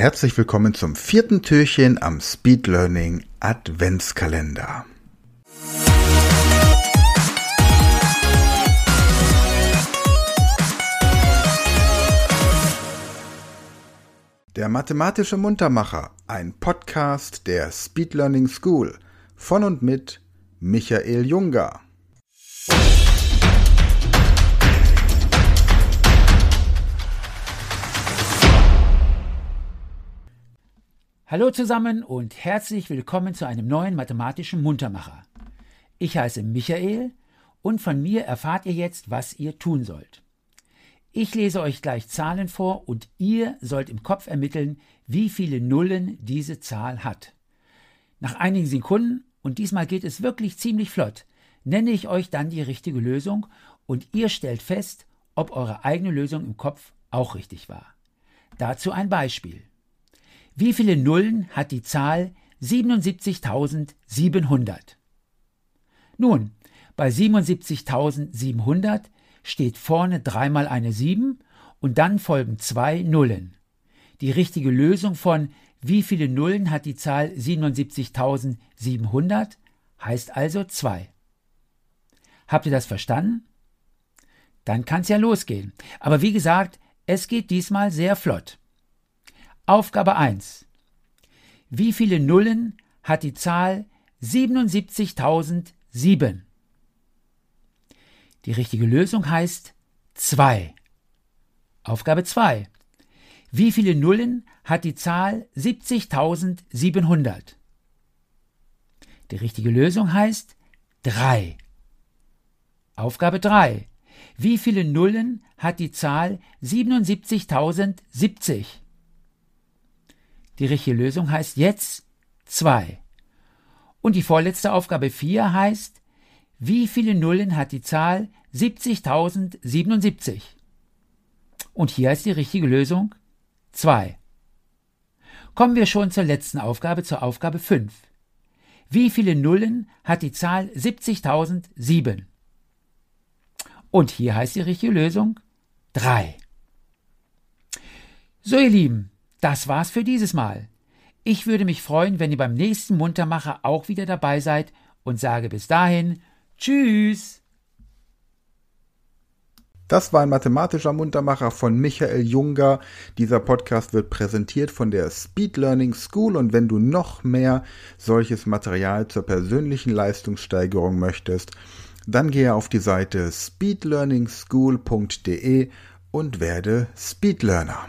Herzlich willkommen zum vierten Türchen am Speed Learning Adventskalender. Der mathematische Muntermacher, ein Podcast der Speed Learning School von und mit Michael Junger. Hallo zusammen und herzlich willkommen zu einem neuen mathematischen Muntermacher. Ich heiße Michael und von mir erfahrt ihr jetzt, was ihr tun sollt. Ich lese euch gleich Zahlen vor und ihr sollt im Kopf ermitteln, wie viele Nullen diese Zahl hat. Nach einigen Sekunden, und diesmal geht es wirklich ziemlich flott, nenne ich euch dann die richtige Lösung und ihr stellt fest, ob eure eigene Lösung im Kopf auch richtig war. Dazu ein Beispiel. Wie viele Nullen hat die Zahl 77.700? Nun, bei 77.700 steht vorne dreimal eine 7 und dann folgen zwei Nullen. Die richtige Lösung von wie viele Nullen hat die Zahl 77.700 heißt also 2. Habt ihr das verstanden? Dann kann es ja losgehen. Aber wie gesagt, es geht diesmal sehr flott. Aufgabe 1. Wie viele Nullen hat die Zahl 77.007? Die richtige Lösung heißt 2. Aufgabe 2. Wie viele Nullen hat die Zahl 70.700? Die richtige Lösung heißt 3. Aufgabe 3. Wie viele Nullen hat die Zahl 77.070? Die richtige Lösung heißt jetzt 2. Und die vorletzte Aufgabe 4 heißt, wie viele Nullen hat die Zahl 70.077? Und hier ist die richtige Lösung 2. Kommen wir schon zur letzten Aufgabe, zur Aufgabe 5. Wie viele Nullen hat die Zahl 70.007? Und hier heißt die richtige Lösung 3. So ihr Lieben, das war's für dieses Mal. Ich würde mich freuen, wenn ihr beim nächsten Muntermacher auch wieder dabei seid und sage bis dahin Tschüss. Das war ein mathematischer Muntermacher von Michael Junger. Dieser Podcast wird präsentiert von der Speed Learning School und wenn du noch mehr solches Material zur persönlichen Leistungssteigerung möchtest, dann gehe auf die Seite speedlearningschool.de und werde Speedlearner.